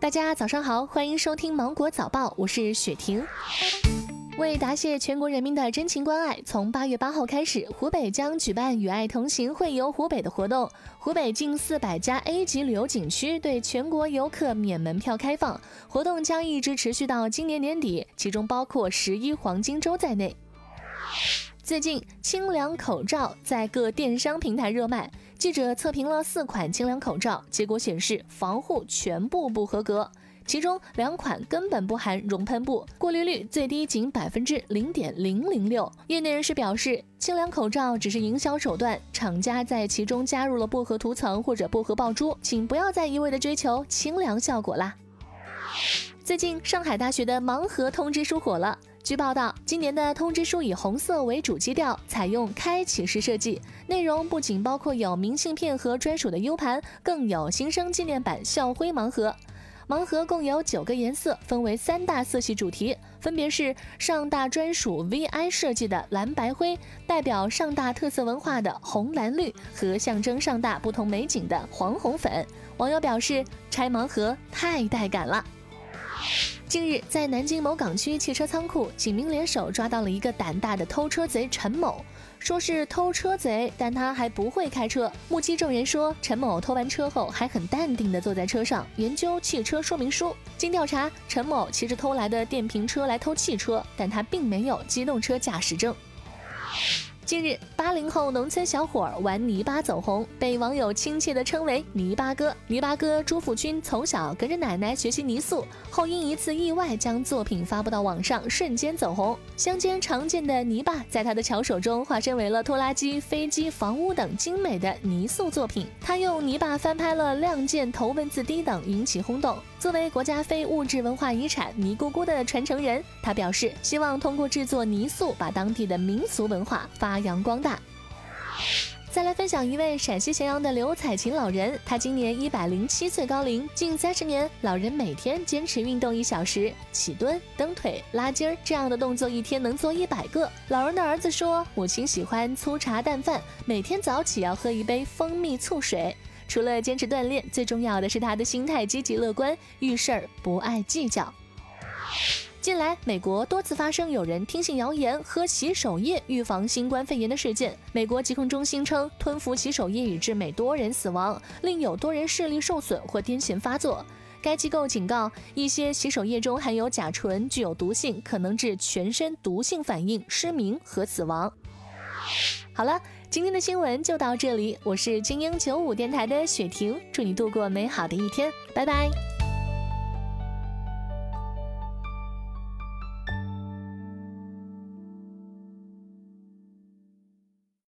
大家早上好，欢迎收听芒果早报，我是雪婷。为答谢全国人民的真情关爱，从八月八号开始，湖北将举办“与爱同行，会游湖北”的活动。湖北近四百家 A 级旅游景区对全国游客免门票开放，活动将一直持续到今年年底，其中包括十一黄金周在内。最近，清凉口罩在各电商平台热卖。记者测评了四款清凉口罩，结果显示防护全部不合格，其中两款根本不含熔喷布，过滤率最低仅百分之零点零零六。业内人士表示，清凉口罩只是营销手段，厂家在其中加入了薄荷涂层或者薄荷爆珠，请不要再一味的追求清凉效果啦。最近，上海大学的盲盒通知书火了。据报道，今年的通知书以红色为主基调，采用开启式设计，内容不仅包括有明信片和专属的 U 盘，更有新生纪念版校徽盲盒。盲盒共有九个颜色，分为三大色系主题，分别是上大专属 VI 设计的蓝白灰，代表上大特色文化的红蓝绿和象征上大不同美景的黄红粉。网友表示，拆盲盒太带感了。近日，在南京某港区汽车仓库，警民联手抓到了一个胆大的偷车贼陈某。说是偷车贼，但他还不会开车。目击证人说，陈某偷完车后还很淡定地坐在车上研究汽车说明书。经调查，陈某骑着偷来的电瓶车来偷汽车，但他并没有机动车驾驶证。近日，八零后农村小伙玩泥巴走红，被网友亲切地称为“泥巴哥”。泥巴哥朱富军从小跟着奶奶学习泥塑，后因一次意外将作品发布到网上，瞬间走红。乡间常见的泥巴，在他的巧手中化身为了拖拉机、飞机、房屋等精美的泥塑作品。他用泥巴翻拍了《亮剑》《头文字 D》等，引起轰动。作为国家非物质文化遗产泥姑姑的传承人，他表示希望通过制作泥塑，把当地的民俗文化发扬光大。再来分享一位陕西咸阳的刘彩琴老人，他今年一百零七岁高龄，近三十年，老人每天坚持运动一小时，起蹲、蹬腿、拉筋儿这样的动作，一天能做一百个。老人的儿子说，母亲喜欢粗茶淡饭，每天早起要喝一杯蜂蜜醋水。除了坚持锻炼，最重要的是他的心态积极乐观，遇事儿不爱计较。近来，美国多次发生有人听信谣言喝洗手液预防新冠肺炎的事件。美国疾控中心称，吞服洗手液已致美多人死亡，另有多人视力受损或癫痫发作。该机构警告，一些洗手液中含有甲醇，具有毒性，可能致全身毒性反应、失明和死亡。好了。今天的新闻就到这里，我是精英九五电台的雪婷，祝你度过美好的一天，拜拜。